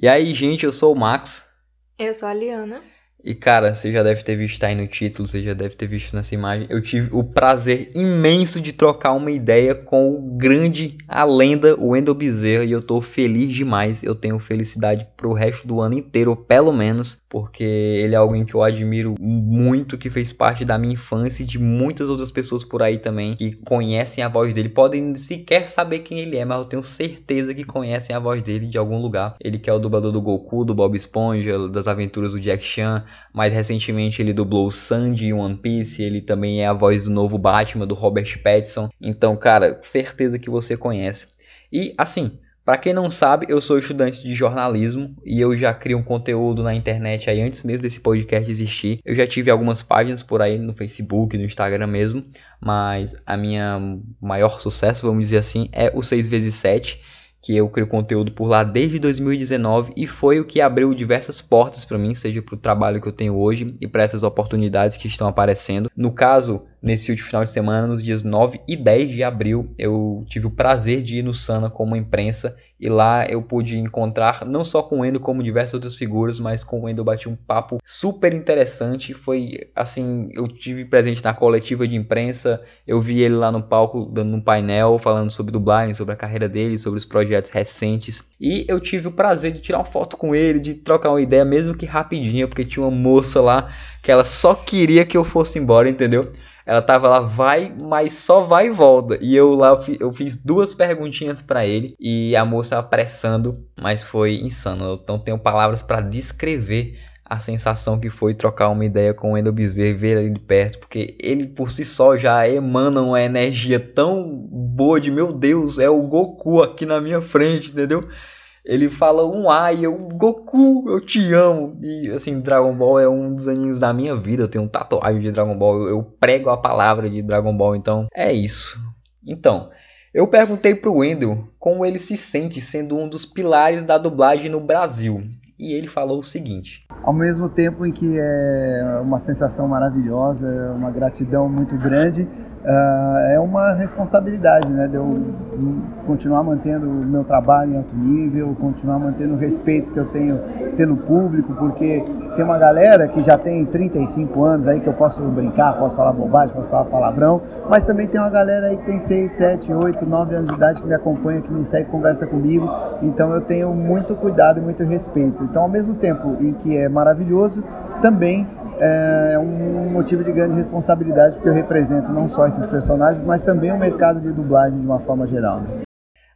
E aí, gente, eu sou o Max. Eu sou a Liana. E cara, você já deve ter visto aí no título, você já deve ter visto nessa imagem. Eu tive o prazer imenso de trocar uma ideia com o grande, a lenda, o Wendel Bezerra, e eu tô feliz demais. Eu tenho felicidade pro resto do ano inteiro, pelo menos, porque ele é alguém que eu admiro muito, que fez parte da minha infância e de muitas outras pessoas por aí também que conhecem a voz dele. Podem sequer saber quem ele é, mas eu tenho certeza que conhecem a voz dele de algum lugar. Ele que é o dublador do Goku, do Bob Esponja, das aventuras do Jack Chan mais recentemente ele dublou o Sandy em One Piece, ele também é a voz do novo Batman do Robert Pattinson. Então, cara, certeza que você conhece. E assim, para quem não sabe, eu sou estudante de jornalismo e eu já crio um conteúdo na internet aí antes mesmo desse podcast existir. Eu já tive algumas páginas por aí no Facebook, no Instagram mesmo, mas a minha maior sucesso, vamos dizer assim, é o 6x7 que eu crio conteúdo por lá desde 2019 e foi o que abriu diversas portas para mim, seja para o trabalho que eu tenho hoje e para essas oportunidades que estão aparecendo. No caso, nesse último final de semana, nos dias 9 e 10 de abril, eu tive o prazer de ir no Sana como imprensa e lá eu pude encontrar não só com o Endo como diversas outras figuras, mas com o Endo eu bati um papo super interessante. Foi assim, eu tive presente na coletiva de imprensa, eu vi ele lá no palco dando um painel falando sobre dublagem, sobre a carreira dele, sobre os projetos recentes. E eu tive o prazer de tirar uma foto com ele, de trocar uma ideia, mesmo que rapidinha, porque tinha uma moça lá que ela só queria que eu fosse embora, entendeu? Ela tava lá, vai, mas só vai e volta. E eu lá, eu fiz duas perguntinhas para ele e a moça apressando, mas foi insano. Então tenho palavras para descrever a sensação que foi trocar uma ideia com o Endo Bezerra, ver ele de perto, porque ele por si só já emana uma energia tão boa de meu Deus, é o Goku aqui na minha frente, entendeu? ele fala um A e eu, Goku, eu te amo. E assim, Dragon Ball é um dos animes da minha vida. Eu tenho um tatuagem de Dragon Ball, eu, eu prego a palavra de Dragon Ball, então é isso. Então, eu perguntei pro Wendel como ele se sente sendo um dos pilares da dublagem no Brasil. E ele falou o seguinte: Ao mesmo tempo em que é uma sensação maravilhosa, uma gratidão muito grande, uh, é uma responsabilidade, né? De eu continuar mantendo o meu trabalho em alto nível, continuar mantendo o respeito que eu tenho pelo público, porque tem uma galera que já tem 35 anos aí que eu posso brincar, posso falar bobagem, posso falar palavrão, mas também tem uma galera aí que tem 6, 7, 8, 9 anos de idade que me acompanha, que me segue, conversa comigo, então eu tenho muito cuidado e muito respeito. Então, ao mesmo tempo em que é maravilhoso, também é, é um motivo de grande responsabilidade, porque eu represento não só esses personagens, mas também o mercado de dublagem de uma forma geral. Né?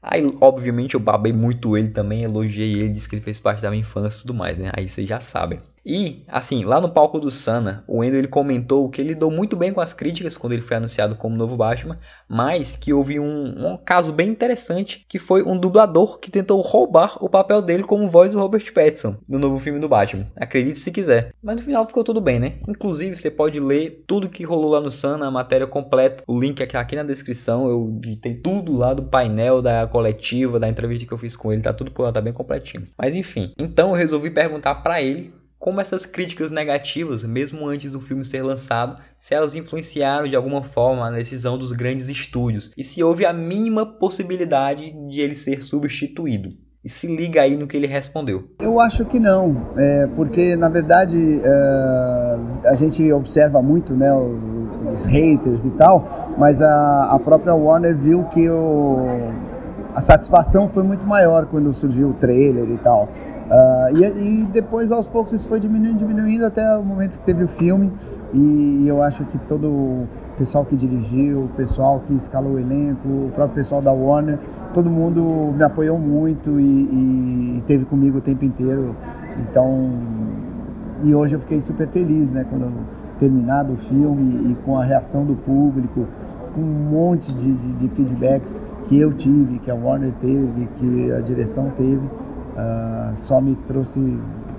Aí, obviamente, eu babei muito ele também, elogiei ele, disse que ele fez parte da minha infância e tudo mais, né? Aí vocês já sabem. E, assim, lá no palco do Sana, o Endo ele comentou que ele lidou muito bem com as críticas quando ele foi anunciado como novo Batman, mas que houve um, um, caso bem interessante, que foi um dublador que tentou roubar o papel dele como voz do Robert Pattinson no novo filme do Batman. Acredite se quiser. Mas no final ficou tudo bem, né? Inclusive, você pode ler tudo que rolou lá no Sana, a matéria completa, o link aqui, aqui na descrição, eu digitei tudo lá do painel, da coletiva, da entrevista que eu fiz com ele, tá tudo por lá, tá bem completinho. Mas enfim, então eu resolvi perguntar para ele como essas críticas negativas, mesmo antes do filme ser lançado, se elas influenciaram de alguma forma a decisão dos grandes estúdios e se houve a mínima possibilidade de ele ser substituído. E se liga aí no que ele respondeu. Eu acho que não, é, porque na verdade é, a gente observa muito né, os, os, haters e tal, mas a, a própria Warner viu que o, a satisfação foi muito maior quando surgiu o trailer e tal. Uh, e, e, depois aos poucos isso foi diminuindo, diminuindo até o momento que teve o filme e, eu acho que todo o pessoal que dirigiu, o pessoal que escalou o elenco, o próprio pessoal da Warner, todo mundo me apoiou muito e, e teve comigo o tempo inteiro. Então, e hoje eu fiquei super feliz, né, quando terminado o filme e com a reação do público, com um monte de, de, de feedbacks que eu tive, que a Warner teve, que a direção teve uh, só me trouxe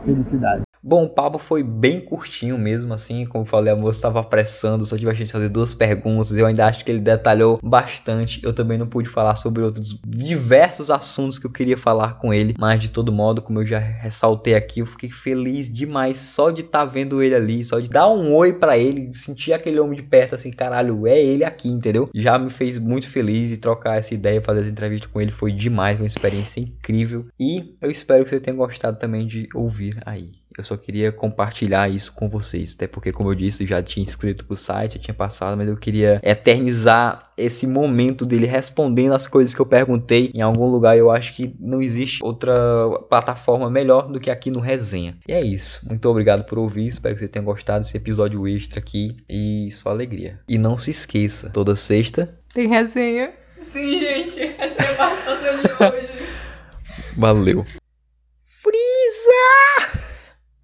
felicidade. Bom, o papo foi bem curtinho mesmo, assim, como falei, a moça estava apressando, só tive a chance de fazer duas perguntas, eu ainda acho que ele detalhou bastante. Eu também não pude falar sobre outros diversos assuntos que eu queria falar com ele, mas de todo modo, como eu já ressaltei aqui, eu fiquei feliz demais só de estar tá vendo ele ali, só de dar um oi para ele, sentir aquele homem de perto assim, caralho, é ele aqui, entendeu? Já me fez muito feliz e trocar essa ideia, fazer essa entrevista com ele foi demais, uma experiência incrível e eu espero que você tenha gostado também de ouvir aí. Eu só queria compartilhar isso com vocês, até porque, como eu disse, já tinha inscrito pro site, já tinha passado, mas eu queria eternizar esse momento dele respondendo as coisas que eu perguntei em algum lugar. Eu acho que não existe outra plataforma melhor do que aqui no Resenha. E é isso. Muito obrigado por ouvir. Espero que você tenha gostado desse episódio extra aqui e só alegria. E não se esqueça, toda sexta tem resenha. Sim, gente. Essa é a participação de hoje. Valeu.